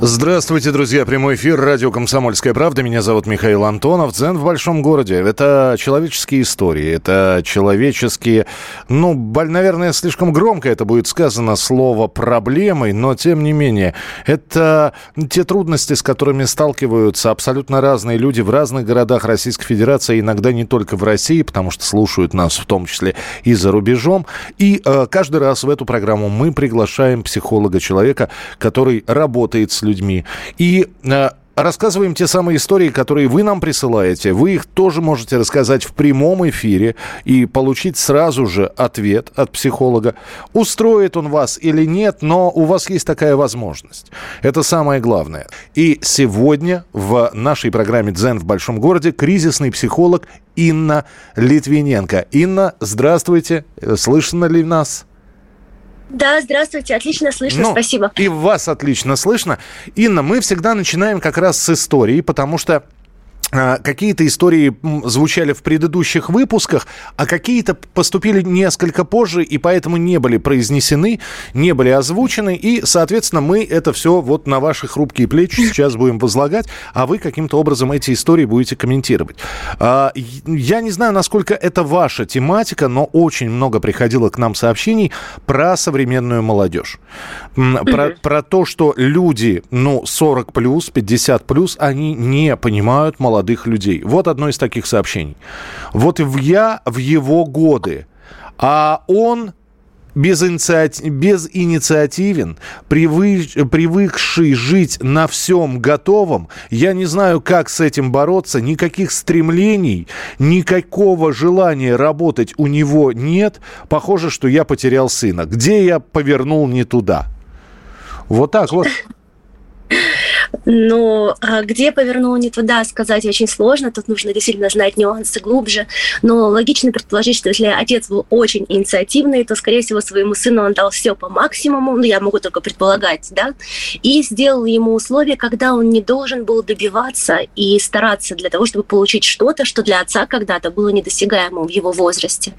Здравствуйте, друзья. Прямой эфир. Радио «Комсомольская правда». Меня зовут Михаил Антонов. Дзен в большом городе. Это человеческие истории. Это человеческие... Ну, наверное, слишком громко это будет сказано слово «проблемой», но, тем не менее, это те трудности, с которыми сталкиваются абсолютно разные люди в разных городах Российской Федерации, иногда не только в России, потому что слушают нас в том числе и за рубежом. И э, каждый раз в эту программу мы приглашаем психолога, человека, который работает с людьми. И э, рассказываем те самые истории, которые вы нам присылаете. Вы их тоже можете рассказать в прямом эфире и получить сразу же ответ от психолога. Устроит он вас или нет, но у вас есть такая возможность. Это самое главное. И сегодня в нашей программе «Дзен в большом городе» кризисный психолог Инна Литвиненко. Инна, здравствуйте. Слышно ли нас? Да, здравствуйте, отлично слышно, ну, спасибо. И вас отлично слышно. Инна, мы всегда начинаем как раз с истории, потому что Какие-то истории звучали в предыдущих выпусках, а какие-то поступили несколько позже и поэтому не были произнесены, не были озвучены. И, соответственно, мы это все вот на ваши хрупкие плечи сейчас будем возлагать, а вы каким-то образом эти истории будете комментировать. А, я не знаю, насколько это ваша тематика, но очень много приходило к нам сообщений про современную молодежь. Про, про то, что люди, ну, 40 плюс, 50 плюс, они не понимают молодежь молодых людей. Вот одно из таких сообщений. Вот я в его годы, а он без инициати... безинициативен, привы... привыкший жить на всем готовом. Я не знаю, как с этим бороться. Никаких стремлений, никакого желания работать у него нет. Похоже, что я потерял сына. Где я повернул не туда? Вот так вот. Но а, где повернул не туда, сказать очень сложно. Тут нужно действительно знать нюансы глубже. Но логично предположить, что если отец был очень инициативный, то, скорее всего, своему сыну он дал все по максимуму, ну, я могу только предполагать, да, и сделал ему условия, когда он не должен был добиваться и стараться для того, чтобы получить что-то, что для отца когда-то было недосягаемым в его возрасте.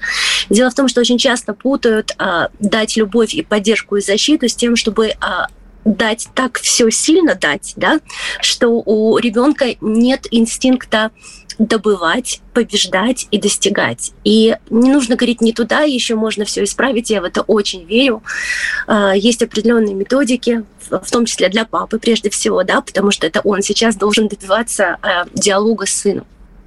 Дело в том, что очень часто путают а, дать любовь и поддержку и защиту с тем, чтобы а, дать так все сильно дать, да, что у ребенка нет инстинкта добывать, побеждать и достигать. И не нужно говорить не туда, еще можно все исправить, я в это очень верю. А, есть определенные методики, в том числе для папы прежде всего, да, потому что это он сейчас должен добиваться а, диалога с сыном.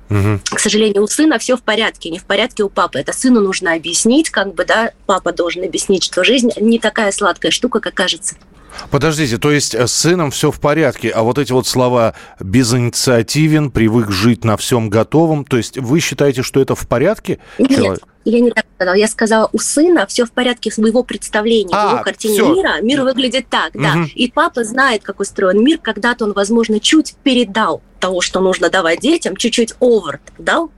Угу. К сожалению, у сына все в порядке, не в порядке у папы. Это сыну нужно объяснить, как бы, да, папа должен объяснить, что жизнь не такая сладкая штука, как кажется. Подождите, то есть э, с сыном все в порядке, а вот эти вот слова «безинициативен», «привык жить на всем готовом», то есть вы считаете, что это в порядке? Нет, человек? я не так сказала. Я сказала, у сына все в порядке с его представления, а, в его картине все. мира. Мир выглядит так, угу. да. И папа знает, как устроен мир. Когда-то он, возможно, чуть передал того, что нужно давать детям, чуть-чуть овер дал.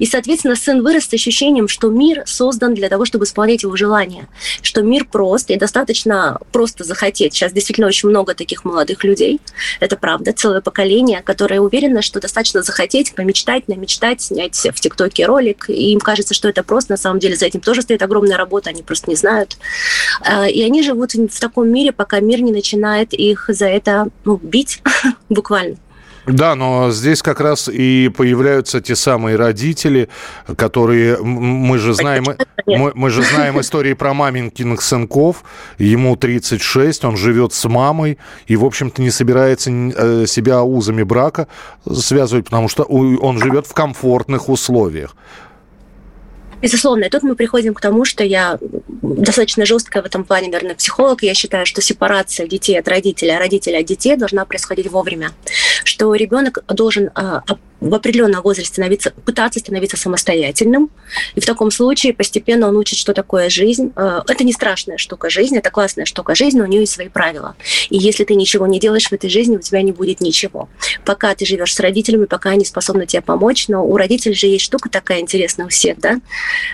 И, соответственно, сын вырос с ощущением, что мир создан для того, чтобы исполнять его желания, что мир прост и достаточно просто захотеть. Сейчас действительно очень много таких молодых людей, это правда, целое поколение, которое уверено, что достаточно захотеть, помечтать, намечтать, снять в ТикТоке ролик, и им кажется, что это просто, на самом деле за этим тоже стоит огромная работа, они просто не знают. Э, и они живут в таком мире, пока мир не начинает их за это ну, бить буквально. Да, но здесь как раз и появляются те самые родители, которые мы же знаем, мы, мы же знаем истории про маменькиных сынков. Ему 36, он живет с мамой и, в общем-то, не собирается э, себя узами брака связывать, потому что он живет в комфортных условиях. Безусловно, и тут мы приходим к тому, что я достаточно жесткая в этом плане, наверное, психолог. Я считаю, что сепарация детей от родителей, а родителей от детей должна происходить вовремя. Что ребенок должен а, в определенном возрасте становиться, пытаться становиться самостоятельным. И в таком случае постепенно он учит, что такое жизнь. Э, это не страшная штука жизни, это классная штука жизни, но у нее есть свои правила. И если ты ничего не делаешь в этой жизни, у тебя не будет ничего. Пока ты живешь с родителями, пока они способны тебе помочь, но у родителей же есть штука такая интересная у всех, да,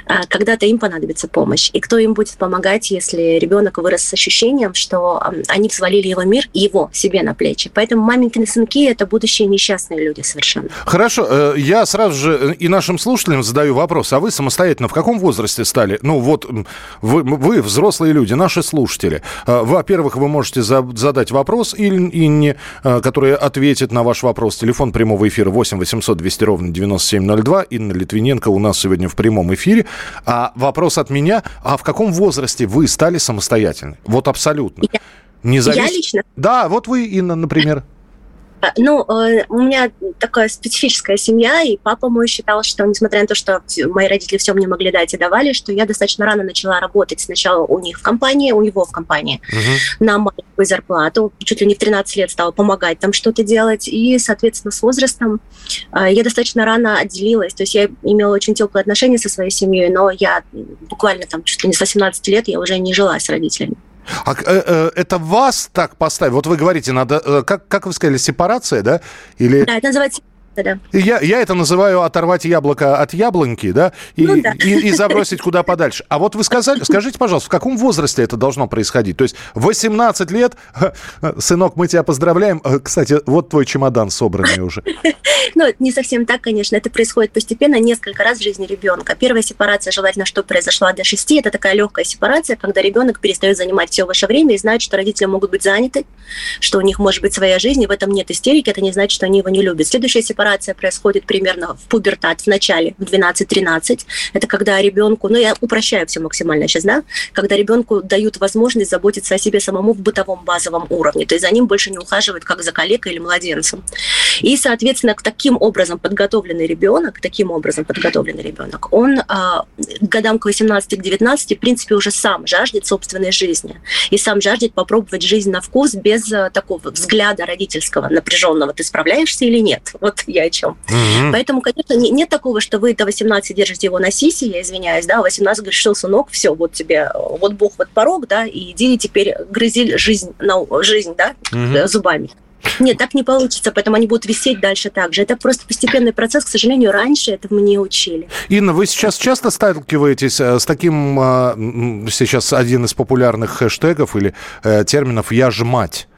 а, когда-то им понадобится помощь. И кто им будет помогать, если ребенок вырос с ощущением, что они взвалили его мир, его себе на плечи. Поэтому маменькины сынки – это будущие несчастные люди совершенно. Хорошо, э, я сразу же э, и нашим слушателям задаю вопрос. А вы самостоятельно в каком возрасте стали? Ну вот вы, вы взрослые люди, наши слушатели. Э, во-первых, вы можете задать вопрос Инне, которая ответит на ваш вопрос. Телефон прямого эфира 8 800 200 ровно 9702. Инна Литвиненко у нас сегодня в прямом эфире. А вопрос от меня. А в каком возрасте вы стали самостоятельны? Вот абсолютно. Я, Не завис... я лично? Да, вот вы, Инна, например. А, ну, э, у меня такая специфическая семья, и папа мой считал, что, несмотря на то, что мои родители все мне могли дать и давали, что я достаточно рано начала работать сначала у них в компании, у него в компании, угу. на маленькую зарплату. Чуть ли не в 13 лет стала помогать там что-то делать. И, соответственно, с возрастом э, я достаточно рано отделилась. То есть я имела очень теплые отношения со своей семьей, но я буквально там чуть ли не с 18 лет я уже не жила с родителями. А э, э, это вас так поставить? Вот вы говорите, надо, э, как, как вы сказали, сепарация, да? Или... Да, это называется да. Я, я это называю оторвать яблоко от яблоньки, да, и, ну, да. и, и забросить куда подальше. А вот вы сказали, скажите, пожалуйста, в каком возрасте это должно происходить? То есть 18 лет, сынок, мы тебя поздравляем. Э, кстати, вот твой чемодан собранный уже. Ну, не совсем так, конечно. Это происходит постепенно несколько раз в жизни ребенка. Первая сепарация, желательно, что произошла до 6, это такая легкая сепарация, когда ребенок перестает занимать все ваше время и знает, что родители могут быть заняты, что у них может быть своя жизнь, и в этом нет истерики, это не значит, что они его не любят. Следующая сепарация сепарация происходит примерно в пубертат, в начале, в 12-13. Это когда ребенку, ну я упрощаю все максимально сейчас, да, когда ребенку дают возможность заботиться о себе самому в бытовом базовом уровне. То есть за ним больше не ухаживают как за коллегой или младенцем. И, соответственно, к таким образом подготовленный ребенок, таким образом подготовленный ребенок, он к годам к 18-19, в принципе, уже сам жаждет собственной жизни. И сам жаждет попробовать жизнь на вкус без а, такого взгляда родительского, напряженного. Ты справляешься или нет? Вот я о чем. Угу. Поэтому, конечно, не, нет такого, что вы до 18 держите его на сисе, я извиняюсь, да, 18 говоришь, что, сынок, все, вот тебе, вот Бог, вот порог, да, и иди теперь грызи жизнь, на, жизнь, да, угу. зубами. Нет, так не получится, поэтому они будут висеть дальше так же. Это просто постепенный процесс. К сожалению, раньше этого не учили. Инна, вы сейчас часто сталкиваетесь э, с таким, э, сейчас один из популярных хэштегов или терминов «я ж мать»?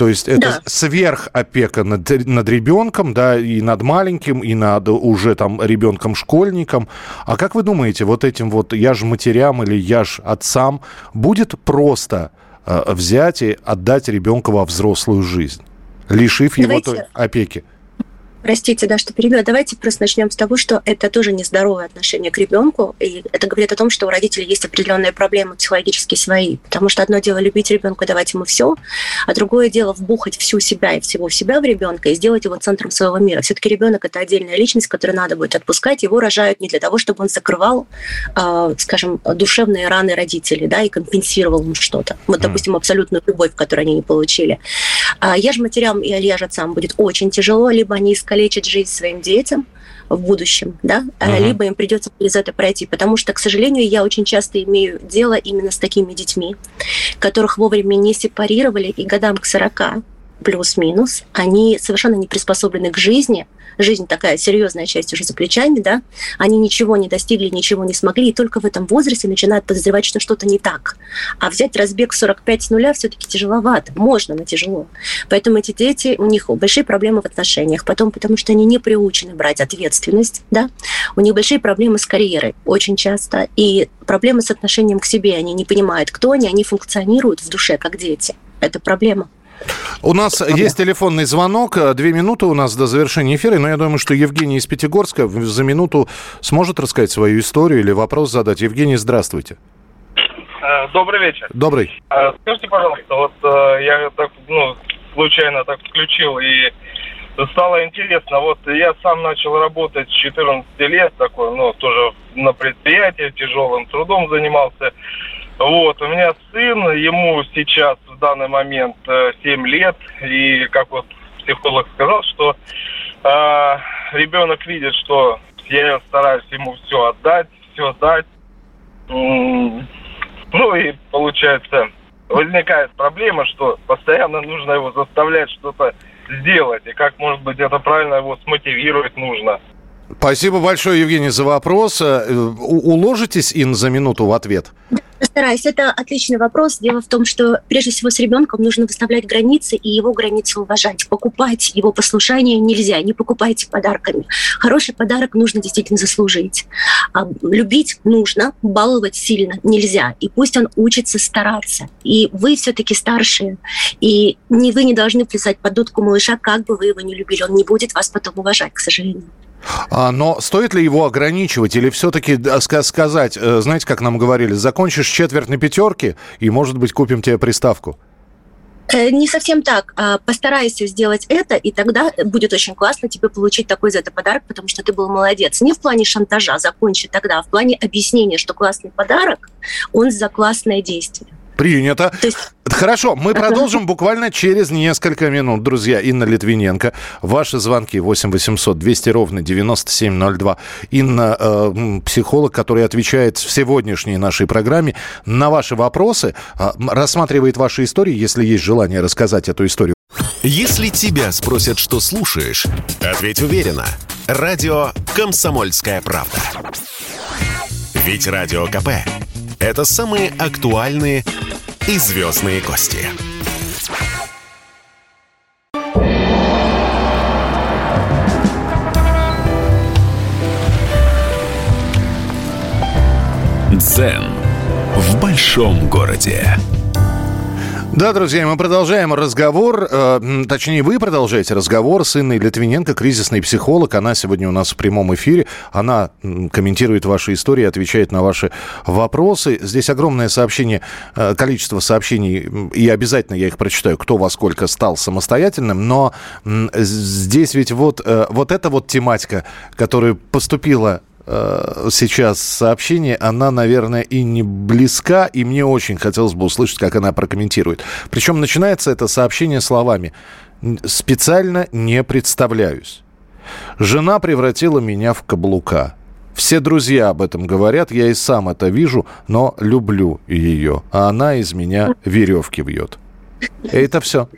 То есть это да. сверхопека над, над ребенком, да, и над маленьким, и над уже там ребенком-школьником. А как вы думаете, вот этим вот я ж матерям или я ж отцам будет просто э, взять и отдать ребенка во взрослую жизнь, лишив Давайте... его той опеки? Простите, да, что перебью. Давайте просто начнем с того, что это тоже нездоровое отношение к ребенку. И это говорит о том, что у родителей есть определенные проблемы психологические свои. Потому что одно дело любить ребенка давать ему все, а другое дело вбухать всю себя и всего себя в ребенка и сделать его центром своего мира. Все-таки ребенок это отдельная личность, которую надо будет отпускать. Его рожают не для того, чтобы он закрывал, э, скажем, душевные раны родителей, да, и компенсировал им что-то. Вот, допустим, абсолютную любовь, которую они не получили. А я же матерям и Алья же отцам будет очень тяжело, либо они искалечат жизнь своим детям в будущем, да, uh-huh. либо им придется через это пройти, потому что, к сожалению, я очень часто имею дело именно с такими детьми, которых вовремя не сепарировали, и годам к 40 плюс-минус, они совершенно не приспособлены к жизни, жизнь такая серьезная часть уже за плечами, да, они ничего не достигли, ничего не смогли, и только в этом возрасте начинают подозревать, что что-то не так. А взять разбег 45 с нуля все-таки тяжеловато, можно, но тяжело. Поэтому эти дети, у них большие проблемы в отношениях, потом потому что они не приучены брать ответственность, да, у них большие проблемы с карьерой очень часто, и проблемы с отношением к себе, они не понимают, кто они, они функционируют в душе как дети. Это проблема. У нас есть телефонный звонок. Две минуты у нас до завершения эфира. Но я думаю, что Евгений из Пятигорска за минуту сможет рассказать свою историю или вопрос задать. Евгений, здравствуйте. Э, добрый вечер. Добрый. Э, скажите, пожалуйста, вот э, я так, ну, случайно так включил и стало интересно. Вот я сам начал работать с 14 лет, такой, ну, тоже на предприятии, тяжелым трудом занимался. Вот, у меня сын, ему сейчас в данный момент 7 э, лет, и как вот психолог сказал, что э, ребенок видит, что я стараюсь ему все отдать, все дать. Ну и получается, возникает проблема, что постоянно нужно его заставлять что-то сделать. И как, может быть, это правильно его смотивировать нужно. Спасибо большое, Евгений, за вопрос. Э, уложитесь, Ин, за минуту в ответ? Постараюсь. Это отличный вопрос. Дело в том, что прежде всего с ребенком нужно выставлять границы и его границы уважать. Покупать его послушание нельзя. Не покупайте подарками. Хороший подарок нужно действительно заслужить. А любить нужно, баловать сильно нельзя. И пусть он учится стараться. И вы все-таки старшие. И не вы не должны плясать под дудку малыша, как бы вы его не любили. Он не будет вас потом уважать, к сожалению. А, но стоит ли его ограничивать или все-таки сказать, э, знаете, как нам говорили, закончишь четверть на пятерке и, может быть, купим тебе приставку? Э, не совсем так. А, постарайся сделать это, и тогда будет очень классно тебе получить такой за это подарок, потому что ты был молодец. Не в плане шантажа, закончи тогда, а в плане объяснения, что классный подарок, он за классное действие. Принято. есть... Хорошо, мы продолжим буквально через несколько минут, друзья. Инна Литвиненко. Ваши звонки 8 800 200 ровно 9702. Инна, э, психолог, который отвечает в сегодняшней нашей программе на ваши вопросы, э, рассматривает ваши истории, если есть желание рассказать эту историю. Если тебя спросят, что слушаешь, ответь уверенно. Радио «Комсомольская правда». Ведь Радио КП – это самые актуальные и звездные гости. Дзен в большом городе. Да, друзья, мы продолжаем разговор, э, точнее, вы продолжаете разговор с Инной Литвиненко, кризисный психолог. Она сегодня у нас в прямом эфире. Она комментирует ваши истории, отвечает на ваши вопросы. Здесь огромное сообщение, э, количество сообщений, и обязательно я их прочитаю, кто во сколько стал самостоятельным. Но э, здесь ведь вот, э, вот эта вот тематика, которая поступила сейчас сообщение, она, наверное, и не близка, и мне очень хотелось бы услышать, как она прокомментирует. Причем начинается это сообщение словами «специально не представляюсь». Жена превратила меня в каблука. Все друзья об этом говорят, я и сам это вижу, но люблю ее, а она из меня веревки вьет. И это все.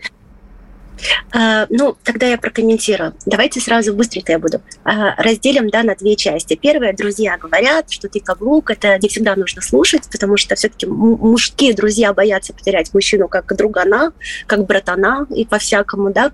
А, ну, тогда я прокомментирую. Давайте сразу быстренько я буду. А, разделим, да, на две части. Первое, друзья говорят, что ты каблук, это не всегда нужно слушать, потому что все-таки мужские друзья боятся потерять мужчину как другана, как братана и по-всякому, да.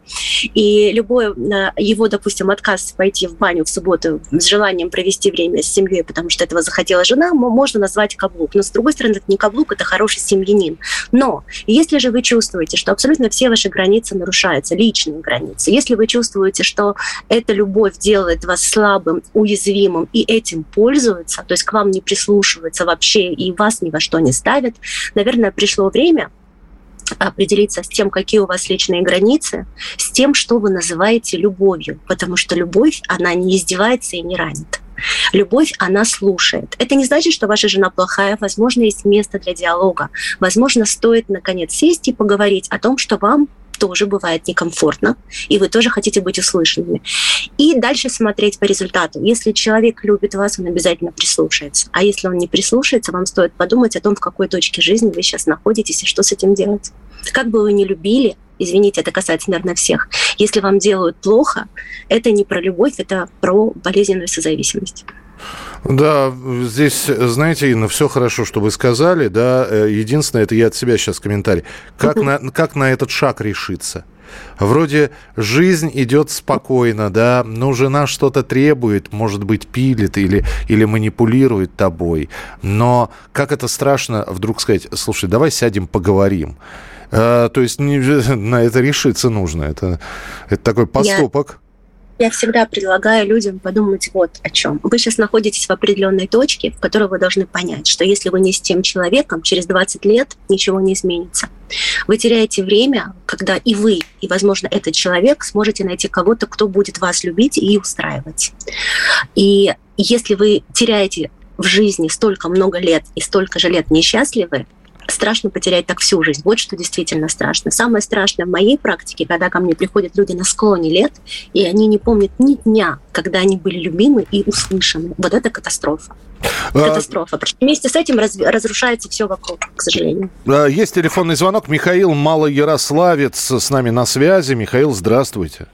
И любой а, его, допустим, отказ пойти в баню в субботу с желанием провести время с семьей, потому что этого захотела жена, можно назвать каблук. Но, с другой стороны, это не каблук, это хороший семьянин. Но если же вы чувствуете, что абсолютно все ваши границы нарушают, нарушаются личные границы. Если вы чувствуете, что эта любовь делает вас слабым, уязвимым и этим пользуются, то есть к вам не прислушиваются вообще и вас ни во что не ставят, наверное, пришло время определиться с тем, какие у вас личные границы, с тем, что вы называете любовью, потому что любовь, она не издевается и не ранит. Любовь, она слушает. Это не значит, что ваша жена плохая. Возможно, есть место для диалога. Возможно, стоит, наконец, сесть и поговорить о том, что вам тоже бывает некомфортно, и вы тоже хотите быть услышанными. И дальше смотреть по результату. Если человек любит вас, он обязательно прислушается. А если он не прислушается, вам стоит подумать о том, в какой точке жизни вы сейчас находитесь и что с этим делать. Как бы вы ни любили, извините, это касается, наверное, всех, если вам делают плохо, это не про любовь, это про болезненную созависимость. Да, здесь, знаете, Инна, все хорошо, что вы сказали, да. Э, единственное, это я от себя сейчас комментарий. Как, на, как на этот шаг решиться? Вроде жизнь идет спокойно, да, но жена что-то требует, может быть, пилит или, или манипулирует тобой. Но как это страшно вдруг сказать, слушай, давай сядем, поговорим. А, то есть не, на это решиться нужно. Это, это такой поступок. Я я всегда предлагаю людям подумать вот о чем. Вы сейчас находитесь в определенной точке, в которой вы должны понять, что если вы не с тем человеком, через 20 лет ничего не изменится. Вы теряете время, когда и вы, и, возможно, этот человек сможете найти кого-то, кто будет вас любить и устраивать. И если вы теряете в жизни столько много лет и столько же лет несчастливы, страшно потерять так всю жизнь. Вот что действительно страшно. Самое страшное в моей практике, когда ко мне приходят люди на склоне лет, и они не помнят ни дня, когда они были любимы и услышаны. Вот это катастрофа. А, катастрофа. Вместе с этим раз, разрушается все вокруг, к сожалению. А, есть телефонный звонок. Михаил Малоярославец с нами на связи. Михаил, здравствуйте.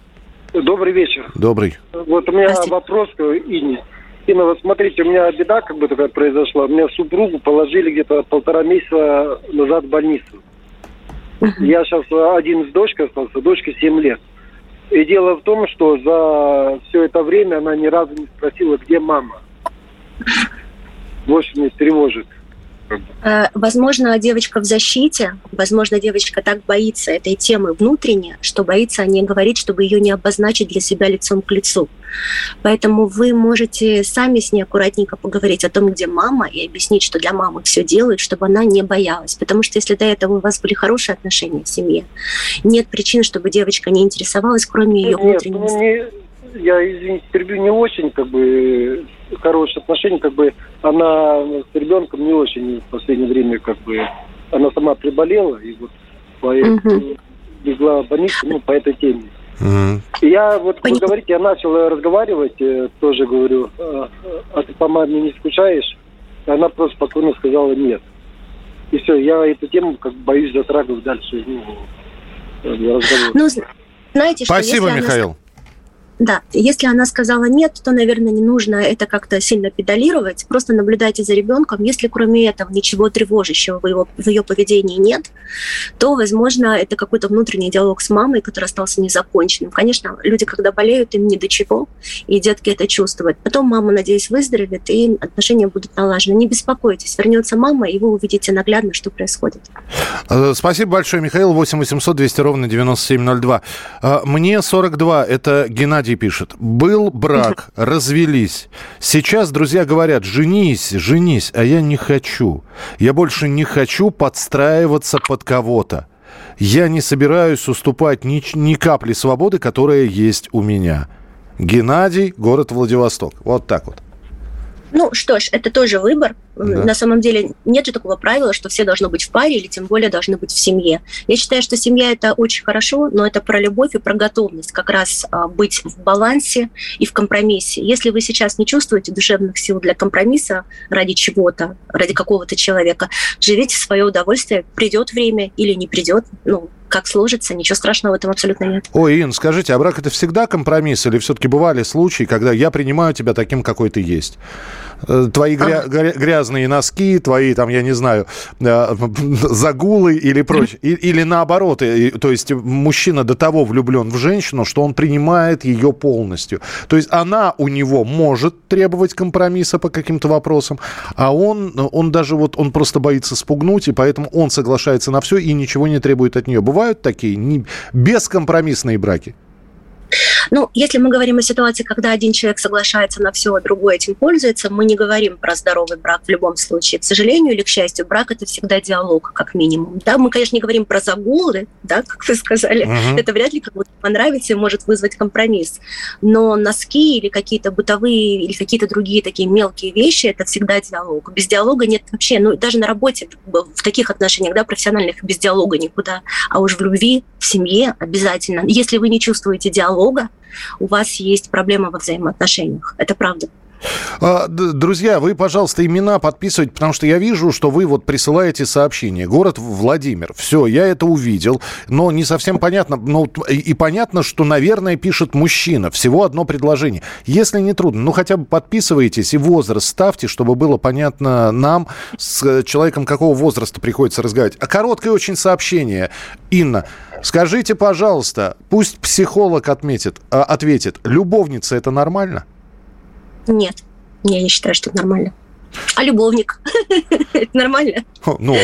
Добрый вечер. Добрый. Вот у меня вопрос к Ине. Инна, вот смотрите, у меня беда как бы такая произошла. У меня супругу положили где-то полтора месяца назад в больницу. Я сейчас один с дочкой остался, дочке 7 лет. И дело в том, что за все это время она ни разу не спросила, где мама. Что меня тревожит. Э, возможно, девочка в защите, возможно, девочка так боится этой темы внутренне, что боится о ней говорить, чтобы ее не обозначить для себя лицом к лицу. Поэтому вы можете сами с ней аккуратненько поговорить о том, где мама, и объяснить, что для мамы все делают, чтобы она не боялась. Потому что если до этого у вас были хорошие отношения в семье, нет причин, чтобы девочка не интересовалась, кроме ее внутренней. Ну, не, я, извините, перебью, не очень как бы хорошие отношения, как бы она с ребенком не очень в последнее время как бы она сама приболела и вот по uh легла в больницу ну, по этой теме. Uh я вот, вы говорите, я начал разговаривать, э, тоже говорю, а, а ты по маме не скучаешь? И она просто спокойно сказала нет. И все, я эту тему как боюсь затрагивать дальше ну, разговор. Ну, знаете, что Спасибо, Михаил. Она да, если она сказала нет, то, наверное, не нужно это как-то сильно педалировать. Просто наблюдайте за ребенком. Если кроме этого ничего тревожащего в, его, в ее поведении нет, то, возможно, это какой-то внутренний диалог с мамой, который остался незаконченным. Конечно, люди, когда болеют, им не до чего, и детки это чувствуют. Потом мама, надеюсь, выздоровеет, и отношения будут налажены. Не беспокойтесь, вернется мама, и вы увидите наглядно, что происходит. Э, спасибо большое, Михаил. 8 800 200 ровно 9702. Э, мне 42. Это Геннадий Геннадий пишет. Был брак, развелись. Сейчас друзья говорят, женись, женись, а я не хочу. Я больше не хочу подстраиваться под кого-то. Я не собираюсь уступать ни, ни капли свободы, которая есть у меня. Геннадий, город Владивосток. Вот так вот. Ну что ж, это тоже выбор. Да. На самом деле нет же такого правила, что все должны быть в паре или тем более должны быть в семье. Я считаю, что семья это очень хорошо, но это про любовь и про готовность как раз а, быть в балансе и в компромиссе. Если вы сейчас не чувствуете душевных сил для компромисса ради чего-то, ради какого-то человека, живите в свое удовольствие, придет время или не придет, ну, как сложится, ничего страшного в этом абсолютно нет. Ой, Ин, скажите, а брак это всегда компромисс или все-таки бывали случаи, когда я принимаю тебя таким, какой ты есть? Э, твои гря- ага. грязные носки, твои, там, я не знаю, э, загулы или прочее. Или наоборот, то есть мужчина до того влюблен в женщину, что он принимает ее полностью. То есть она у него может требовать компромисса по каким-то вопросам, а он, он даже вот, он просто боится спугнуть, и поэтому он соглашается на все и ничего не требует от нее. Бывают такие бескомпромиссные браки? Ну, если мы говорим о ситуации, когда один человек соглашается на все, а другой этим пользуется, мы не говорим про здоровый брак в любом случае. К сожалению или к счастью, брак это всегда диалог, как минимум. Да, мы, конечно, не говорим про загулы, да, как вы сказали. Uh-huh. Это вряд ли кому-то понравится и может вызвать компромисс. Но носки или какие-то бытовые или какие-то другие такие мелкие вещи это всегда диалог. Без диалога нет вообще, ну даже на работе в таких отношениях, да, профессиональных без диалога никуда. А уж в любви, в семье обязательно. Если вы не чувствуете диалога, у вас есть проблема во взаимоотношениях. Это правда. А, друзья, вы, пожалуйста, имена подписывайте, потому что я вижу, что вы вот присылаете сообщение. Город Владимир. Все, я это увидел, но не совсем понятно. Ну, и понятно, что, наверное, пишет мужчина. Всего одно предложение. Если не трудно, ну хотя бы подписывайтесь и возраст ставьте, чтобы было понятно нам, с человеком какого возраста приходится разговаривать. А короткое очень сообщение. Инна, скажите, пожалуйста, пусть психолог отметит, а, ответит, любовница это нормально? Нет, я не считаю, что это нормально. А любовник? это нормально? Ну,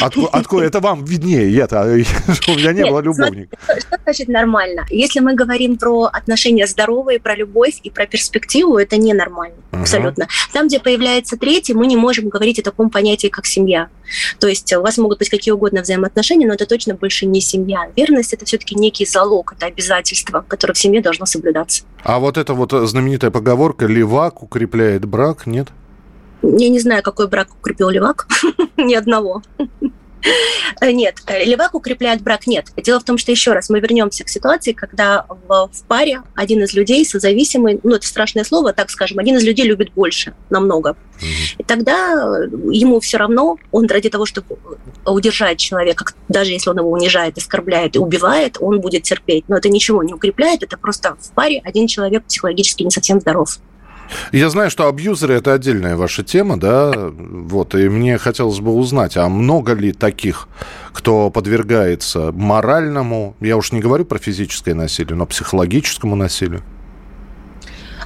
откуда это вам виднее? Я-то, у меня не было любовника. Что значит нормально? Если мы говорим про отношения здоровые, про любовь и про перспективу, это ненормально. Абсолютно. Там, где появляется третий, мы не можем говорить о таком понятии, как семья. То есть у вас могут быть какие угодно взаимоотношения, но это точно больше не семья. Верность – это все-таки некий залог, это обязательство, которое в семье должно соблюдаться. А вот эта вот знаменитая поговорка «левак укрепляет брак» нет? Я не знаю, какой брак укрепил Левак. Ни одного. Э, нет, э, левак укрепляет брак, нет. Дело в том, что еще раз мы вернемся к ситуации, когда в, в паре один из людей созависимый, ну это страшное слово, так скажем, один из людей любит больше, намного. И тогда э, ему все равно, он ради того, чтобы удержать человека, даже если он его унижает, оскорбляет и убивает, он будет терпеть. Но это ничего не укрепляет, это просто в паре один человек психологически не совсем здоров. Я знаю, что абьюзеры – это отдельная ваша тема, да, вот, и мне хотелось бы узнать, а много ли таких, кто подвергается моральному, я уж не говорю про физическое насилие, но психологическому насилию?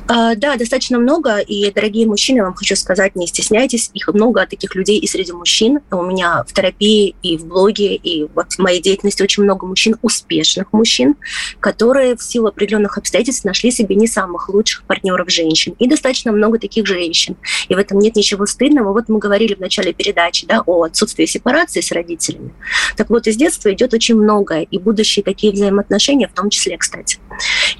А, да, достаточно много, и, дорогие мужчины, вам хочу сказать, не стесняйтесь, их много таких людей и среди мужчин. У меня в терапии и в блоге, и вот в моей деятельности очень много мужчин, успешных мужчин, которые в силу определенных обстоятельств нашли себе не самых лучших партнеров женщин. И достаточно много таких женщин. И в этом нет ничего стыдного. Вот мы говорили в начале передачи да, о отсутствии сепарации с родителями. Так вот, из детства идет очень многое, и будущие такие взаимоотношения в том числе, кстати.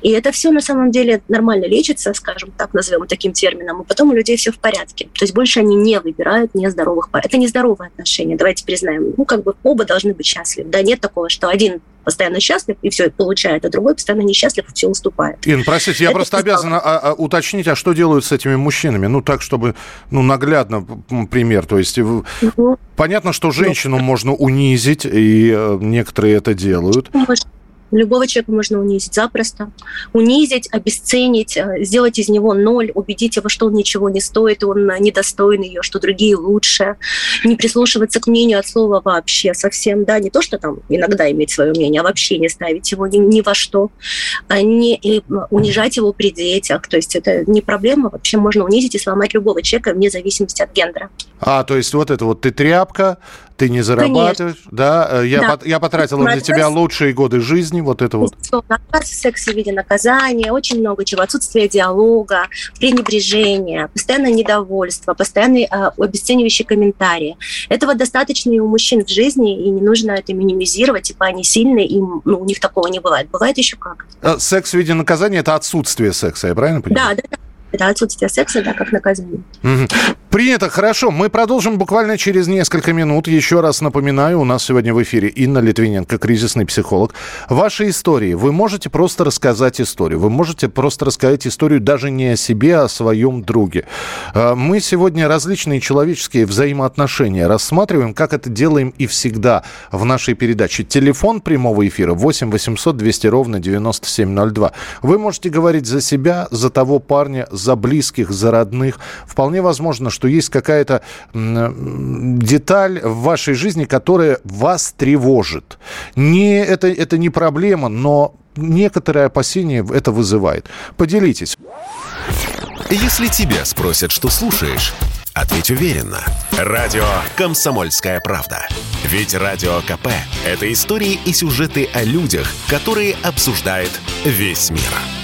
И это все на самом деле нормально лечится, скажем так, назовем таким термином, и потом у людей все в порядке. То есть больше они не выбирают нездоровых пар. Это нездоровые отношения, давайте признаем. Ну, как бы оба должны быть счастливы. Да, нет такого, что один постоянно счастлив и все получает, а другой постоянно несчастлив и все уступает. Ин, простите, я Это просто обязан а, а, уточнить, а что делают с этими мужчинами? Ну, так, чтобы, ну, наглядно пример. То есть угу. понятно, что женщину ну, можно унизить, и э, некоторые это делают. Может Любого человека можно унизить запросто. Унизить, обесценить, э, сделать из него ноль, убедить его, что он ничего не стоит, он недостоин ее, что другие лучше. Не прислушиваться к мнению от слова вообще совсем. Да, не то, что там иногда иметь свое мнение, а вообще не ставить его ни, ни во что. А не и унижать его при детях. То есть это не проблема. Вообще можно унизить и сломать любого человека вне зависимости от гендера. А, то есть вот это вот ты тряпка, ты не зарабатываешь, Конечно. да? Э, я, да. По, я потратила на тебя лучшие годы жизни, вот это вот. Наказ в сексе в виде наказания, очень много чего. Отсутствие диалога, пренебрежение, постоянное недовольство, постоянные э, обесценивающие комментарии. Этого достаточно и у мужчин в жизни, и не нужно это минимизировать, типа они сильные, и ну, у них такого не бывает. Бывает еще как. Э, секс в виде наказания – это отсутствие секса, я правильно понимаю? Да, да, да это отсутствие секса, да, как наказание. Принято, хорошо. Мы продолжим буквально через несколько минут. Еще раз напоминаю, у нас сегодня в эфире Инна Литвиненко, кризисный психолог. Ваши истории. Вы можете просто рассказать историю. Вы можете просто рассказать историю даже не о себе, а о своем друге. А, мы сегодня различные человеческие взаимоотношения рассматриваем, как это делаем и всегда в нашей передаче. Телефон прямого эфира 8 800 200 ровно 9702. Вы можете говорить за себя, за того парня, близких, за родных. Вполне возможно, что есть какая-то деталь в вашей жизни, которая вас тревожит. Не, это, это не проблема, но некоторое опасение это вызывает. Поделитесь. Если тебя спросят, что слушаешь, ответь уверенно. Радио «Комсомольская правда». Ведь Радио КП – это истории и сюжеты о людях, которые обсуждает весь мир.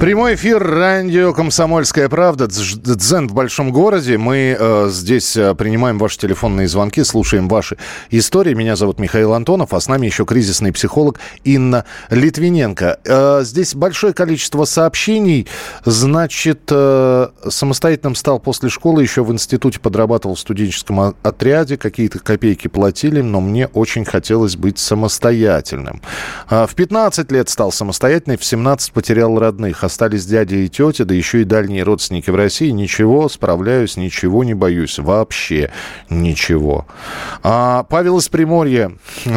Прямой эфир радио «Комсомольская правда». Дзен в большом городе. Мы э, здесь э, принимаем ваши телефонные звонки, слушаем ваши истории. Меня зовут Михаил Антонов, а с нами еще кризисный психолог Инна Литвиненко. Э, здесь большое количество сообщений. Значит, э, самостоятельным стал после школы, еще в институте подрабатывал в студенческом отряде, какие-то копейки платили, но мне очень хотелось быть самостоятельным. Э, в 15 лет стал самостоятельным, в 17 потерял родных остались дядя и тетя, да еще и дальние родственники в России. Ничего, справляюсь, ничего не боюсь. Вообще ничего. А Павел из Приморья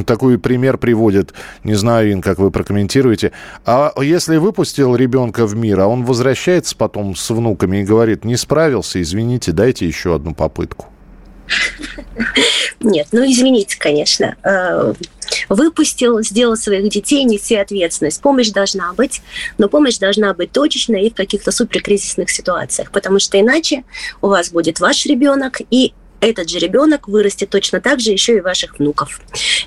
такой пример приводит. Не знаю, Ин, как вы прокомментируете. А если выпустил ребенка в мир, а он возвращается потом с внуками и говорит, не справился, извините, дайте еще одну попытку. Нет, ну извините, конечно. Выпустил, сделал своих детей, неси ответственность. Помощь должна быть, но помощь должна быть точечная и в каких-то суперкризисных ситуациях, потому что иначе у вас будет ваш ребенок и этот же ребенок вырастет точно так же еще и ваших внуков.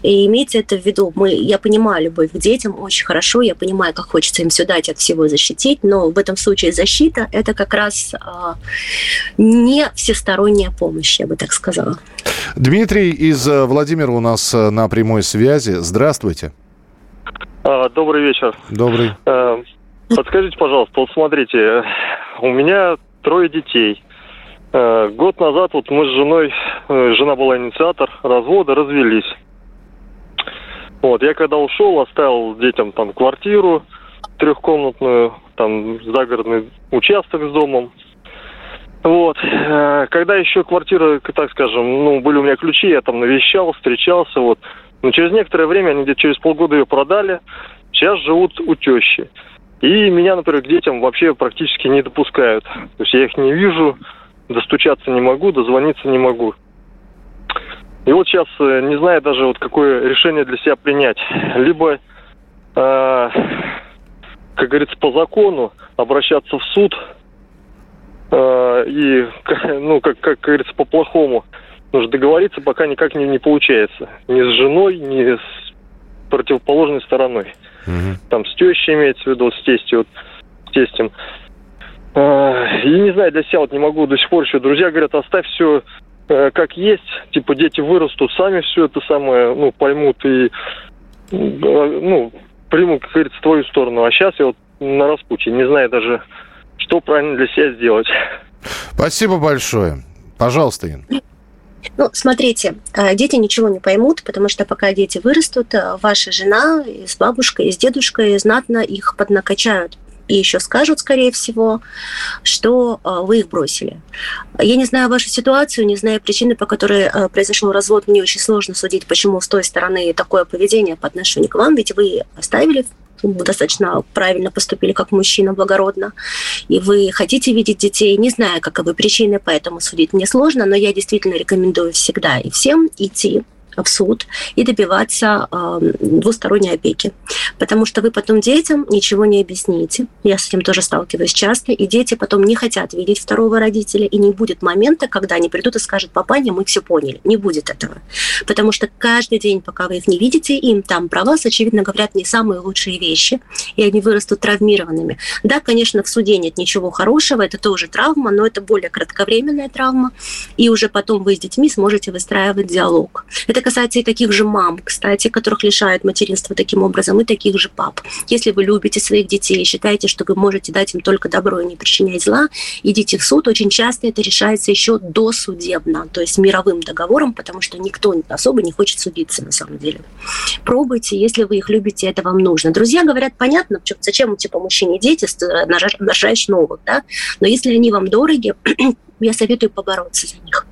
И имейте это в виду. Мы, я понимаю любовь к детям очень хорошо, я понимаю, как хочется им все дать, от всего защитить, но в этом случае защита – это как раз а, не всесторонняя помощь, я бы так сказала. Дмитрий из э, Владимира у нас э, на прямой связи. Здравствуйте. А, добрый вечер. Добрый. Э, подскажите, пожалуйста, вот смотрите, у меня трое детей – Э, год назад вот мы с женой, э, жена была инициатор развода, развелись. Вот, я когда ушел, оставил детям там квартиру трехкомнатную, там загородный участок с домом. Вот. Э, когда еще квартира, так скажем, ну, были у меня ключи, я там навещал, встречался, вот. Но через некоторое время, они где-то через полгода ее продали, сейчас живут у тещи. И меня, например, к детям вообще практически не допускают. То есть я их не вижу, достучаться не могу, дозвониться не могу. И вот сейчас э, не знаю даже вот какое решение для себя принять. Либо, э, как говорится, по закону обращаться в суд э, и, ну, как, как говорится, по-плохому. Нужно договориться, пока никак не, не получается. Ни с женой, ни с противоположной стороной. Угу. Там с тещей имеется в виду, с тестью, вот, с тестем. А, и не знаю, для себя вот не могу до сих пор еще. Друзья говорят, оставь все э, как есть. Типа дети вырастут, сами все это самое, ну, поймут и, ну, примут, как говорится, твою сторону. А сейчас я вот на распутье. Не знаю даже, что правильно для себя сделать. Спасибо большое. Пожалуйста, Ин. Ну, смотрите, э, дети ничего не поймут, потому что пока дети вырастут, э, ваша жена с бабушкой, и с дедушкой знатно их поднакачают и еще скажут, скорее всего, что а, вы их бросили. Я не знаю вашу ситуацию, не знаю причины, по которой а, произошел развод. Мне очень сложно судить, почему с той стороны такое поведение по отношению к вам, ведь вы оставили достаточно правильно поступили как мужчина, благородно, и вы хотите видеть детей, не знаю, каковы причины, поэтому судить мне сложно, но я действительно рекомендую всегда и всем идти в суд и добиваться э, двусторонней опеки. Потому что вы потом детям ничего не объясните. Я с этим тоже сталкиваюсь часто. И дети потом не хотят видеть второго родителя. И не будет момента, когда они придут и скажут, папаня, мы все поняли. Не будет этого. Потому что каждый день, пока вы их не видите, им там про вас, очевидно, говорят не самые лучшие вещи. И они вырастут травмированными. Да, конечно, в суде нет ничего хорошего. Это тоже травма, но это более кратковременная травма. И уже потом вы с детьми сможете выстраивать диалог. Это касается и таких же мам, кстати, которых лишают материнства таким образом, и таких же пап. Если вы любите своих детей и считаете, что вы можете дать им только добро и не причинять зла, идите в суд. Очень часто это решается еще досудебно, то есть мировым договором, потому что никто особо не хочет судиться на самом деле. Пробуйте, если вы их любите, это вам нужно. Друзья говорят, понятно, зачем типа мужчине дети, рожаешь новых, да? Но если они вам дороги, я советую побороться за них.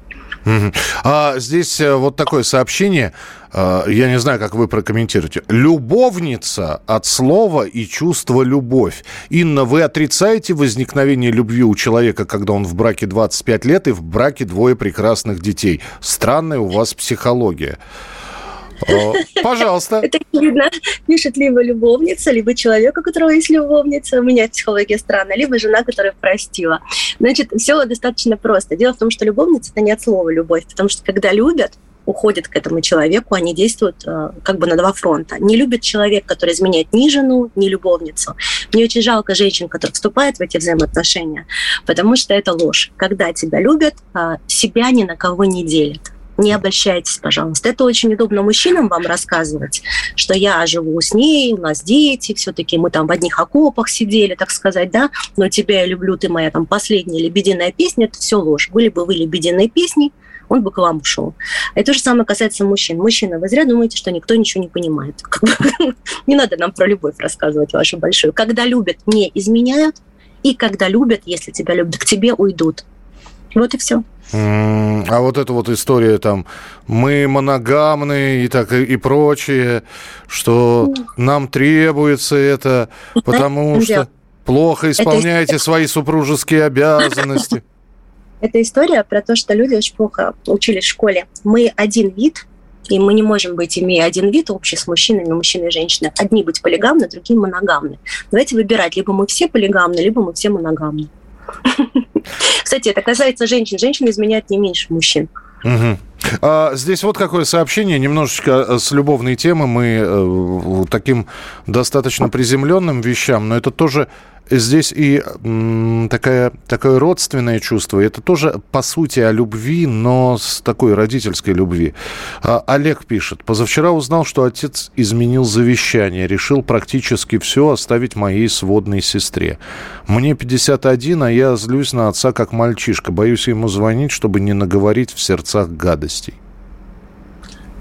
А здесь э, вот такое сообщение, э, я не знаю, как вы прокомментируете. Любовница от слова и чувства любовь. Инна, вы отрицаете возникновение любви у человека, когда он в браке 25 лет и в браке двое прекрасных детей? Странная у вас психология. Пожалуйста. Это видно, пишет либо любовница, либо человек, у которого есть любовница. У меня психология странная, либо жена, которая простила. Значит, все достаточно просто. Дело в том, что любовница – это не от слова любовь, потому что когда любят, уходят к этому человеку, они действуют э, как бы на два фронта. Не любит человек, который изменяет ни жену, ни любовницу. Мне очень жалко женщин, которые вступают в эти взаимоотношения, потому что это ложь. Когда тебя любят, э, себя ни на кого не делят не обольщайтесь, пожалуйста. Это очень удобно мужчинам вам рассказывать, что я живу с ней, у нас дети, все-таки мы там в одних окопах сидели, так сказать, да, но тебя я люблю, ты моя там последняя лебединая песня, это все ложь. Были бы вы лебединой песней, он бы к вам ушел. И то же самое касается мужчин. Мужчина, вы зря думаете, что никто ничего не понимает. Не надо нам про любовь рассказывать вашу большую. Когда любят, не изменяют, и когда любят, если тебя любят, к тебе уйдут. Вот и все. А вот эта вот история там, мы моногамны и так и, и прочее, что нам требуется это, потому что плохо исполняете свои супружеские обязанности. Это история про то, что люди очень плохо учились в школе. Мы один вид, и мы не можем быть, имея один вид общий с мужчинами, мужчины и женщины. Одни быть полигамны, другие моногамны. Давайте выбирать, либо мы все полигамны, либо мы все моногамны. Кстати, это касается женщин. Женщины изменяют не меньше мужчин. Угу. А, здесь вот какое сообщение, немножечко э, с любовной темы. Мы э, таким достаточно приземленным вещам, но это тоже здесь и такая, такое родственное чувство. Это тоже, по сути, о любви, но с такой родительской любви. А, Олег пишет. Позавчера узнал, что отец изменил завещание. Решил практически все оставить моей сводной сестре. Мне 51, а я злюсь на отца как мальчишка. Боюсь ему звонить, чтобы не наговорить в сердцах гадостей.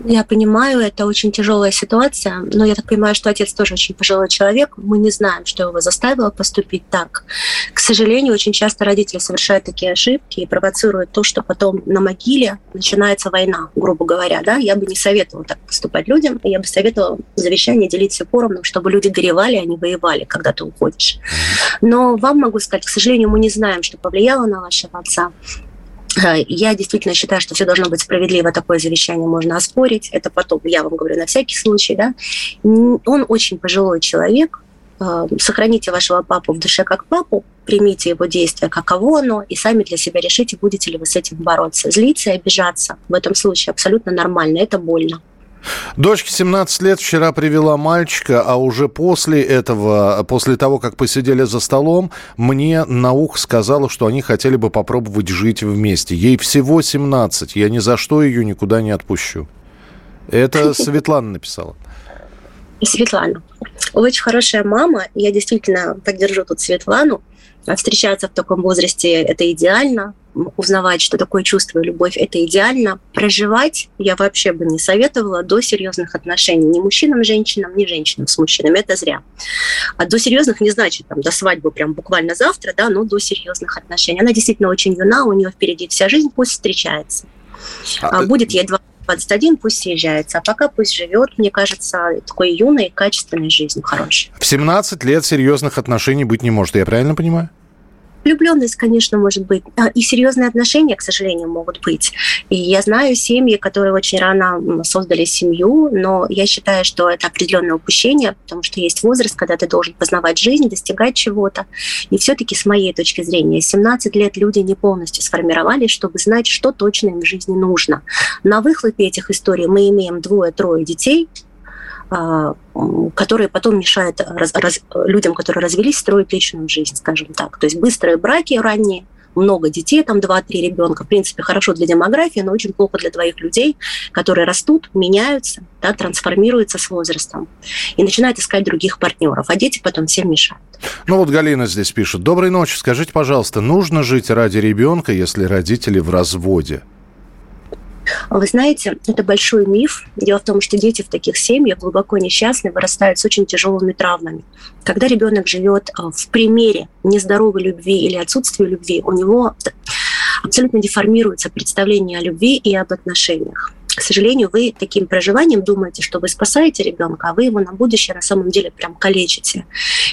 Я понимаю, это очень тяжелая ситуация, но я так понимаю, что отец тоже очень пожилой человек. Мы не знаем, что его заставило поступить так. К сожалению, очень часто родители совершают такие ошибки и провоцируют то, что потом на могиле начинается война, грубо говоря. Да? Я бы не советовала так поступать людям, я бы советовала завещание делить все поровну, чтобы люди горевали, а не воевали, когда ты уходишь. Но вам могу сказать, к сожалению, мы не знаем, что повлияло на вашего отца. Э, я действительно считаю, что все должно быть справедливо. Такое завещание можно оспорить. Это потом, я вам говорю, на всякий случай. Да? Он очень пожилой человек. Э, сохраните вашего папу в душе как папу, примите его действия, каково оно, и сами для себя решите, будете ли вы с этим бороться. Злиться и обижаться в этом случае абсолютно нормально. Это больно. Дочке 17 лет вчера привела мальчика, а уже после этого, после того, как посидели за столом, мне на ухо сказала, что они хотели бы попробовать жить вместе. Ей всего 17, я ни за что ее никуда не отпущу. Это Светлана написала. Светлана. Очень хорошая мама. Я действительно поддержу тут Светлану. Встречаться в таком возрасте – это идеально узнавать, что такое чувство и любовь, это идеально. Проживать я вообще бы не советовала до серьезных отношений. Ни мужчинам, женщинам, ни женщинам с мужчинами. Это зря. А до серьезных не значит там, до свадьбы прям буквально завтра, да, но до серьезных отношений. Она действительно очень юна, у нее впереди вся жизнь, пусть встречается. А, а будет ей 21, пусть съезжается, а пока пусть живет, мне кажется, такой юной, качественной жизнью хорошей. В 17 лет серьезных отношений быть не может, я правильно понимаю? Влюбленность, конечно, может быть. А, и серьезные отношения, к сожалению, могут быть. И я знаю семьи, которые очень рано создали семью, но я считаю, что это определенное упущение, потому что есть возраст, когда ты должен познавать жизнь, достигать чего-то. И все-таки, с моей точки зрения, 17 лет люди не полностью сформировались, чтобы знать, что точно им в жизни нужно. На выхлопе этих историй мы имеем двое-трое детей, которые потом мешают раз, раз, людям, которые развелись, строить личную жизнь, скажем так. То есть быстрые браки ранние, много детей, там 2-3 ребенка, в принципе, хорошо для демографии, но очень плохо для двоих людей, которые растут, меняются, да, трансформируются с возрастом и начинают искать других партнеров, а дети потом всем мешают. Ну вот Галина здесь пишет. Доброй ночи. Скажите, пожалуйста, нужно жить ради ребенка, если родители в разводе? Вы знаете, это большой миф. Дело в том, что дети в таких семьях глубоко несчастны, вырастают с очень тяжелыми травмами. Когда ребенок живет э, в примере нездоровой любви или отсутствия любви, у него абсолютно деформируется представление о любви и об отношениях к сожалению, вы таким проживанием думаете, что вы спасаете ребенка, а вы его на будущее на самом деле прям калечите.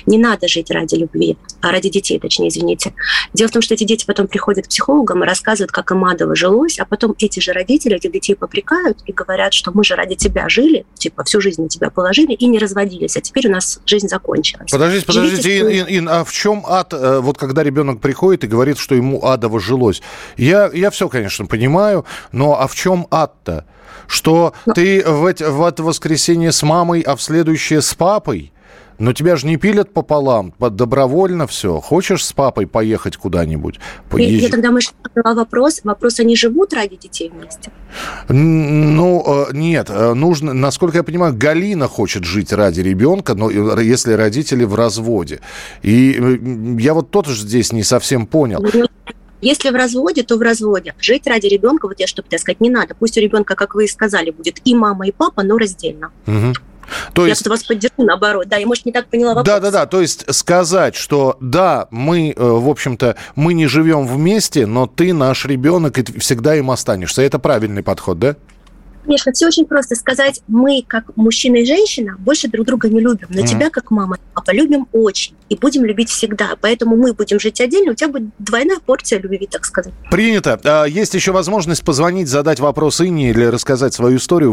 Не надо жить ради любви, а ради детей, точнее, извините. Дело в том, что эти дети потом приходят к психологам и рассказывают, как им адово жилось, а потом эти же родители этих детей попрекают и говорят, что мы же ради тебя жили, типа всю жизнь на тебя положили и не разводились, а теперь у нас жизнь закончилась. Подождите, подождите, Ин, Ин, Ин, а в чем ад, э, вот когда ребенок приходит и говорит, что ему адово жилось? Я, я все, конечно, понимаю, но а в чем ад-то? Что Но... ты в, эти, в это воскресенье с мамой, а в следующее с папой. Но тебя же не пилят пополам, добровольно все. Хочешь с папой поехать куда-нибудь? Поезж... Я тогда мышлю вопрос. Вопрос, они живут ради детей вместе? Ну, э, нет. Э, нужно, насколько я понимаю, Галина хочет жить ради ребенка, но если родители в разводе. И я вот тоже здесь не совсем понял. Ну, если в разводе, то в разводе. Жить ради ребенка, вот я что так сказать, не надо. Пусть у ребенка, как вы и сказали, будет и мама, и папа, но раздельно. Угу. То я есть... тут вас поддержу, наоборот. Да, я, может, не так поняла вопрос. Да, да, да. То есть сказать, что да, мы, э, в общем-то, мы не живем вместе, но ты наш ребенок, и всегда им останешься. Это правильный подход, да? Конечно, все очень просто. Сказать, мы, как мужчина и женщина, больше друг друга не любим. Но mm-hmm. тебя, как мама и папа, любим очень. И будем любить всегда. Поэтому мы будем жить отдельно, у тебя будет двойная порция любви, так сказать. Принято. А, есть еще возможность позвонить, задать вопрос Инне или рассказать свою историю.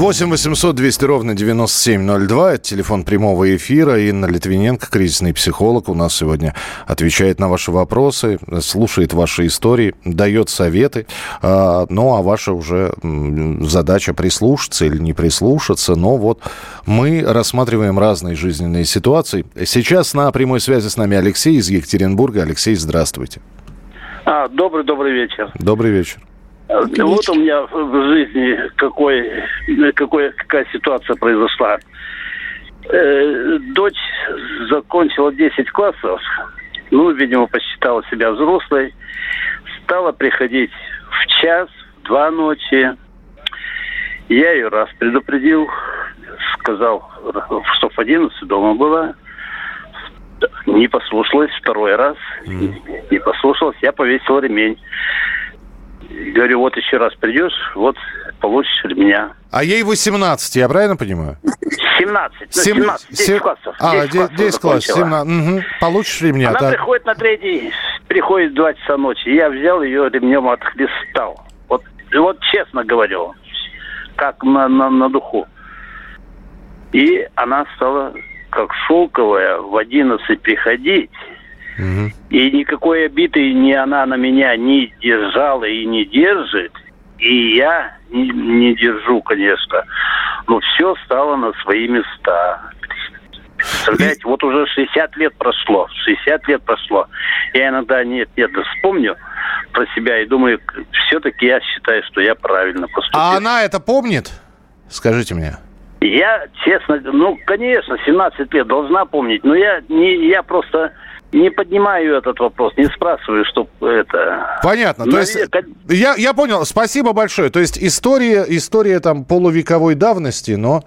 8 800 200 ровно 9702. Это телефон прямого эфира. Инна Литвиненко, кризисный психолог, у нас сегодня отвечает на ваши вопросы, слушает ваши истории, дает советы. А, ну, а ваша уже задача прислушаться или не прислушаться. Но вот мы рассматриваем разные жизненные ситуации. Сейчас на прямой связи с нами Алексей из Екатеринбурга. Алексей, здравствуйте. А, добрый, добрый вечер. Добрый вечер. Вот у меня в жизни какой, какой, какая ситуация произошла. Э, дочь закончила 10 классов, ну, видимо, посчитала себя взрослой, стала приходить в час, в два ночи. Я ее раз предупредил, сказал, что в 11 дома была. Не послушалась второй раз. Mm. Не послушалась, я повесил ремень. Говорю, вот еще раз придешь, вот получишь меня. А ей 18, я правильно понимаю? 17. 17, 10 7... классов. А, 10, 10, 10 классов, 17. Угу. Получишь ремня. Она да? приходит на третий, приходит в 2 часа ночи. Я взял ее ремнем отхлестал. Вот, вот честно говорю, как на, на, на духу. И она стала как шелковая в 11 приходить и никакой обиды ни она на меня не держала и не держит. И я не, не держу, конечно. Но все стало на свои места. Представляете, вот уже 60 лет прошло. 60 лет прошло. Я иногда нет, нет, вспомню про себя и думаю, все-таки я считаю, что я правильно поступил. А она это помнит? Скажите мне. Я, честно, ну, конечно, 17 лет должна помнить, но я, не, я просто не поднимаю этот вопрос, не спрашиваю, что это... Понятно. То есть, я, я понял, спасибо большое. То есть история, история там полувековой давности, но...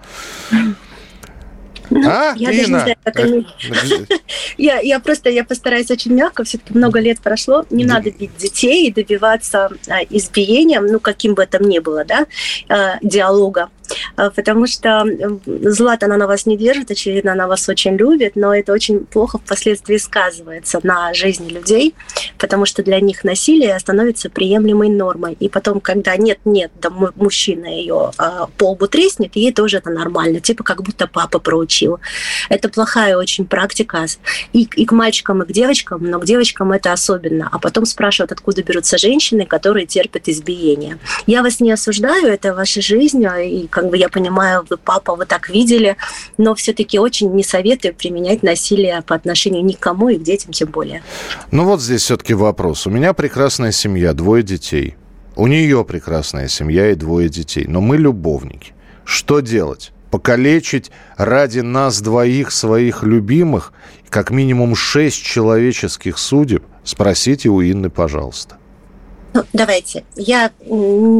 А, я Инна? даже не знаю, как я, я просто, я постараюсь очень мягко, все-таки много лет прошло, не надо бить детей и добиваться а, избиением, ну, каким бы это ни было, да, а, диалога. А, потому что Злата, она на вас не держит, очевидно, она вас очень любит, но это очень плохо впоследствии сказывается на жизни людей, потому что для них насилие становится приемлемой нормой. И потом, когда нет-нет, да мужчина ее по лбу треснет, ей тоже это нормально, типа как будто папа проучил. Это плохая очень практика и, и к мальчикам, и к девочкам, но к девочкам это особенно. А потом спрашивают, откуда берутся женщины, которые терпят избиение. Я вас не осуждаю, это ваша жизнь, и как бы я понимаю, вы папа, вы так видели, но все-таки очень не советую применять насилие по отношению ни к кому и к детям тем более. Ну вот здесь все-таки вопрос. У меня прекрасная семья, двое детей. У нее прекрасная семья и двое детей. Но мы любовники. Что делать? Покалечить ради нас двоих своих любимых как минимум шесть человеческих судеб? Спросите у Инны, пожалуйста. Ну, давайте. Я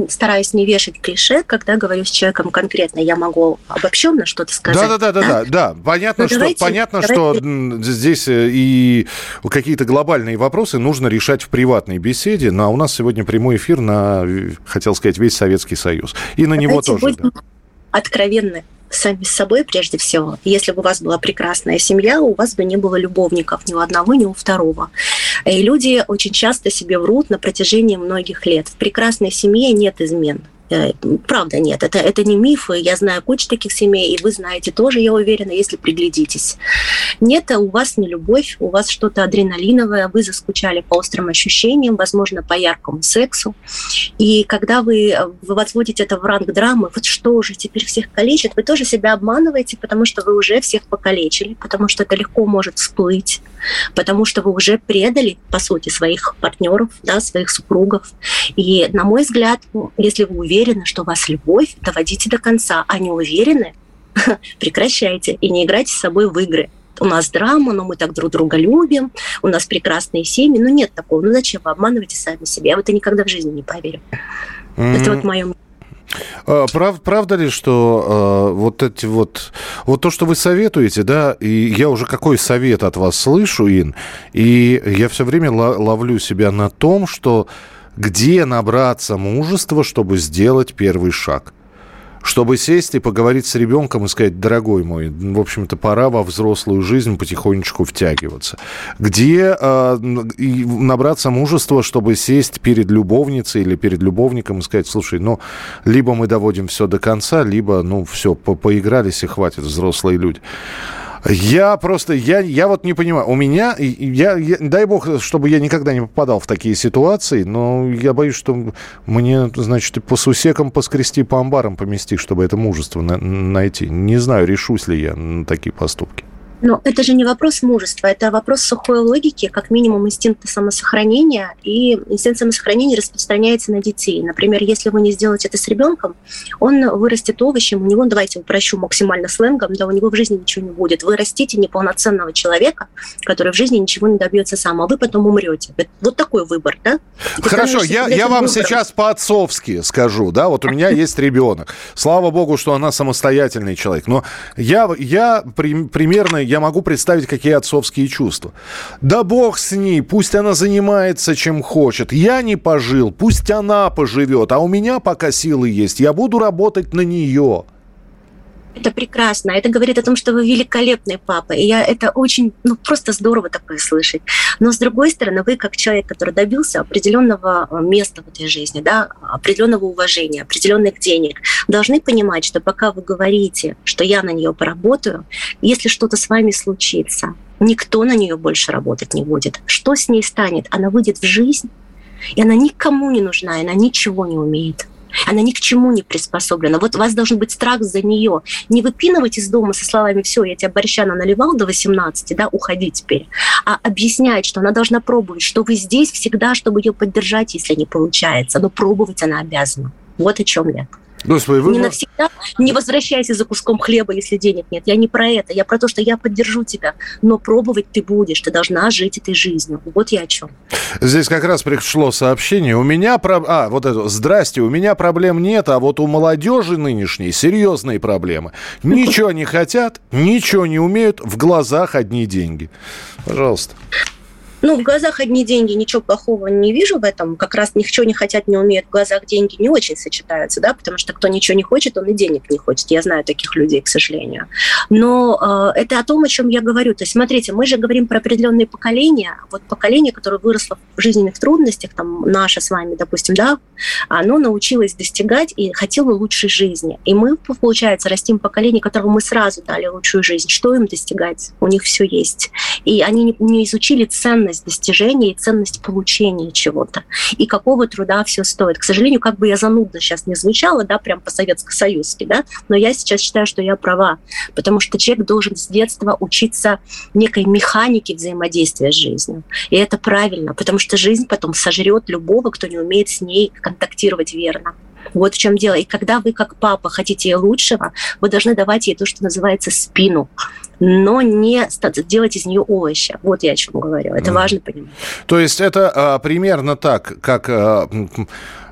стараюсь не вешать клише, когда говорю с человеком конкретно. Я могу обобщенно что-то сказать. Да, да, да, да, да. да. Понятно, ну, что, давайте, понятно давайте. что здесь э, и какие-то глобальные вопросы нужно решать в приватной беседе. Но у нас сегодня прямой эфир на, хотел сказать, весь Советский Союз. И на давайте него тоже. Будем да. откровенны сами с собой прежде всего. Если бы у вас была прекрасная семья, у вас бы не было любовников ни у одного, ни у второго. И люди очень часто себе врут на протяжении многих лет. В прекрасной семье нет измен. Э, правда нет, это, это не мифы. Я знаю кучу таких семей, и вы знаете тоже, я уверена, если приглядитесь. Нет, у вас не любовь, у вас что-то адреналиновое, вы заскучали по острым ощущениям, возможно, по яркому сексу. И когда вы, вы возводите это в ранг драмы, вот что же теперь всех калечит, вы тоже себя обманываете, потому что вы уже всех покалечили, потому что это легко может всплыть, потому что вы уже предали, по сути, своих партнеров, да, своих супругов. И, на мой взгляд, если вы уверены, уверены, что у вас любовь, доводите до конца, а не уверены, прекращайте и не играйте с собой в игры. У нас драма, но мы так друг друга любим, у нас прекрасные семьи. Ну, нет такого. Ну, зачем вы обманываете сами себя? Я в это никогда в жизни не поверю. Mm-hmm. Это вот мое А, прав, правда ли, что э, вот эти вот, вот то, что вы советуете, да, и я уже какой совет от вас слышу, Ин, и я все время ловлю себя на том, что где набраться мужества, чтобы сделать первый шаг – чтобы сесть и поговорить с ребенком и сказать, дорогой мой, в общем-то, пора во взрослую жизнь потихонечку втягиваться. Где э, и набраться мужества, чтобы сесть перед любовницей или перед любовником и сказать, слушай, ну, либо мы доводим все до конца, либо, ну, все, по поигрались и хватит, взрослые люди. Я просто, я, я вот не понимаю. У меня, я, я, дай бог, чтобы я никогда не попадал в такие ситуации, но я боюсь, что мне, значит, по сусекам поскрести, по амбарам помести, чтобы это мужество на, найти. Не знаю, решусь ли я на такие поступки. Но это же не вопрос мужества, это вопрос сухой логики, как минимум инстинкта самосохранения. И инстинкт самосохранения распространяется на детей. Например, если вы не сделаете это с ребенком, он вырастет овощем, у него, давайте упрощу максимально сленгом, да, у него в жизни ничего не будет. Вы растите неполноценного человека, который в жизни ничего не добьется сам, а вы потом умрете. Вот такой выбор, да? Хорошо, я, я вам сейчас по-отцовски скажу, да, вот у меня есть ребенок. Слава богу, что она самостоятельный человек. Но я, я при, примерно я могу представить, какие отцовские чувства. Да бог с ней, пусть она занимается чем хочет. Я не пожил, пусть она поживет, а у меня пока силы есть, я буду работать на нее. Это прекрасно. Это говорит о том, что вы великолепный папа. И я это очень, ну, просто здорово такое слышать. Но с другой стороны, вы как человек, который добился определенного э, места в этой жизни, да, определенного уважения, определенных денег, должны понимать, что пока вы говорите, что я на нее поработаю, если что-то с вами случится, никто на нее больше работать не будет. Что с ней станет? Она выйдет в жизнь, и она никому не нужна, и она ничего не умеет. Она ни к чему не приспособлена. Вот у вас должен быть страх за нее. Не выпинывать из дома со словами «все, я тебя борщана наливал до 18, да, уходи теперь», а объяснять, что она должна пробовать, что вы здесь всегда, чтобы ее поддержать, если не получается. Но пробовать она обязана. Вот о чем я. Господи, вы... Не навсегда, не возвращайся за куском хлеба, если денег нет. Я не про это. Я про то, что я поддержу тебя, но пробовать ты будешь. Ты должна жить этой жизнью. Вот я о чем. Здесь как раз пришло сообщение. У меня... Про... А, вот это. Здрасте, у меня проблем нет, а вот у молодежи нынешней серьезные проблемы. Ничего не хотят, ничего не умеют, в глазах одни деньги. Пожалуйста. Ну, в глазах одни деньги, ничего плохого не вижу в этом. Как раз ничего не хотят, не умеют. В глазах деньги не очень сочетаются, да, потому что кто ничего не хочет, он и денег не хочет. Я знаю таких людей, к сожалению. Но э, это о том, о чем я говорю. То есть, смотрите, мы же говорим про определенные поколения. Вот поколение, которое выросло в жизненных трудностях, там, наше с вами, допустим, да, оно научилось достигать и хотело лучшей жизни. И мы, получается, растим поколение, которому мы сразу дали лучшую жизнь. Что им достигать? У них все есть. И они не изучили ценность ценность достижения и ценность получения чего-то. И какого труда все стоит. К сожалению, как бы я занудно сейчас не звучала, да, прям по-советско-союзски, да, но я сейчас считаю, что я права, потому что человек должен с детства учиться некой механике взаимодействия с жизнью. И это правильно, потому что жизнь потом сожрет любого, кто не умеет с ней контактировать верно. Вот в чем дело. И когда вы, как папа, хотите ей лучшего, вы должны давать ей то, что называется спину но не делать из нее овощи. Вот я о чем говорю. Это mm. важно понимать. То есть это а, примерно так, как... А,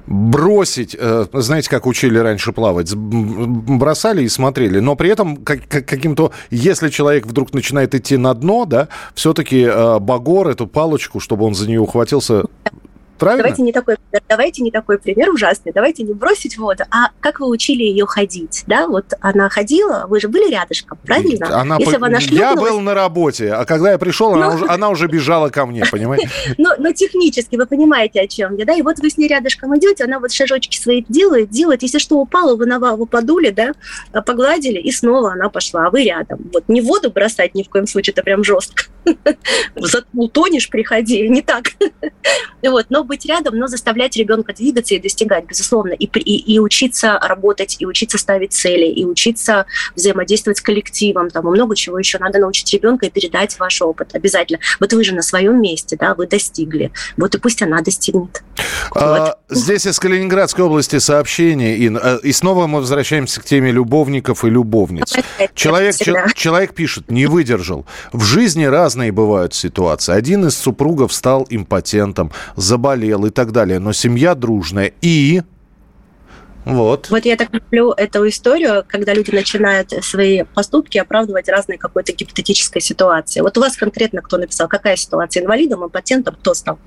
бросить, э, знаете, как учили раньше плавать, бросали и смотрели, но при этом как, каким-то, если человек вдруг начинает идти на дно, да, все-таки э, багор, эту палочку, чтобы он за нее ухватился, Правильно? Давайте не такой пример, давайте не такой пример ужасный, давайте не бросить воду, а как вы учили ее ходить, да? Вот она ходила, вы же были рядышком, правильно? Она Если по... она Я был на работе, а когда я пришел, она, ну. уже, она уже бежала ко мне, понимаете? Но, но технически вы понимаете, о чем я, да? И вот вы с ней рядышком идете, она вот шажочки свои делает, делает, если что упало, вы на вы подули, да, погладили, и снова она пошла, а вы рядом. Вот не воду бросать ни в коем случае, это прям жестко. Утонешь, приходи, не так. Вот, но быть рядом, но заставлять ребенка двигаться и достигать, безусловно, и, и, и учиться работать, и учиться ставить цели, и учиться взаимодействовать с коллективом, там, и много чего еще надо научить ребенка и передать ваш опыт обязательно. Вот вы же на своем месте, да, вы достигли, вот и пусть она достигнет. А, вот. Здесь из Калининградской области сообщение, и, э, и снова мы возвращаемся к теме любовников и любовниц. Человек, человек пишет, не выдержал. В жизни разные бывают ситуации. Один из супругов стал импотентом, заболел и так далее. Но семья дружная. И Вот. Вот я так люблю эту историю, когда люди начинают свои поступки оправдывать разной какой-то гипотетической ситуации. Вот у вас конкретно кто написал, какая ситуация, инвалидом, импотентом, кто стал?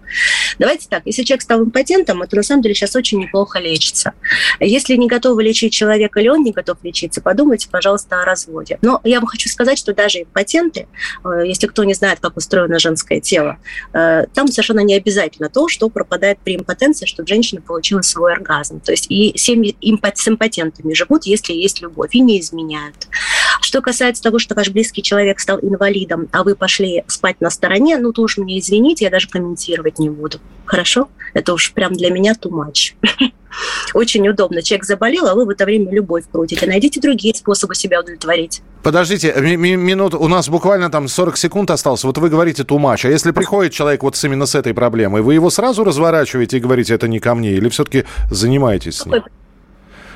Давайте так, если человек стал импотентом, это на самом деле сейчас очень неплохо лечится. Если не готовы лечить человека или он не готов лечиться, подумайте, пожалуйста, о разводе. Но я вам хочу сказать, что даже импотенты, э, если кто не знает, как устроено женское тело, э, там совершенно не обязательно то, что пропадает при импотенции, чтобы женщина получила свой оргазм. То есть и семьи с импотентами живут, если есть любовь, и не изменяют. Что касается того, что ваш близкий человек стал инвалидом, а вы пошли спать на стороне, ну, то уж мне извините, я даже комментировать не буду. Хорошо? Это уж прям для меня too much. Очень удобно. Человек заболел, а вы в это время любовь крутите. Найдите другие способы себя удовлетворить. Подождите, минуту, у нас буквально там 40 секунд осталось. Вот вы говорите тумач, а если приходит человек вот именно с этой проблемой, вы его сразу разворачиваете и говорите, это не ко мне, или все-таки занимаетесь с ним?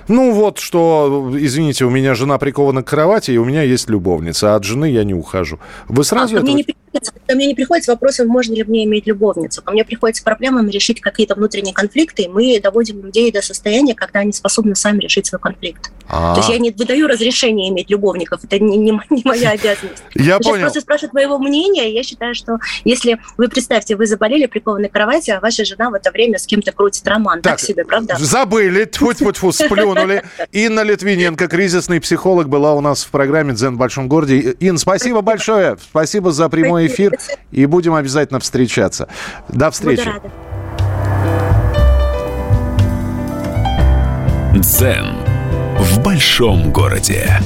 Ну вот, что, извините, у меня жена прикована к кровати, и у меня есть любовница, а от жены я не ухожу. Вы сразу а, это... Мне не приходится, ко мне не приходит с вопросом, можно ли мне иметь любовницу. Ко мне приходится с проблемами решить какие-то внутренние конфликты, и мы доводим людей до состояния, когда они способны сами решить свой конфликт. А-а-а. То есть я не выдаю разрешение иметь любовников, это не, не, не моя обязанность. Я понял. просто спрашивают моего мнения, я считаю, что если вы представьте, вы заболели прикованы к кровати, а ваша жена в это время с кем-то крутит роман, так, так себе, правда? Забыли, тьфу-тьфу-тьфу, сплюнули. Инна Литвиненко, кризисный психолог, была у нас в программе «Дзен в большом городе». Ин, спасибо большое, спасибо за прямой эфир, и будем обязательно встречаться. До встречи. Дзен в большом городе.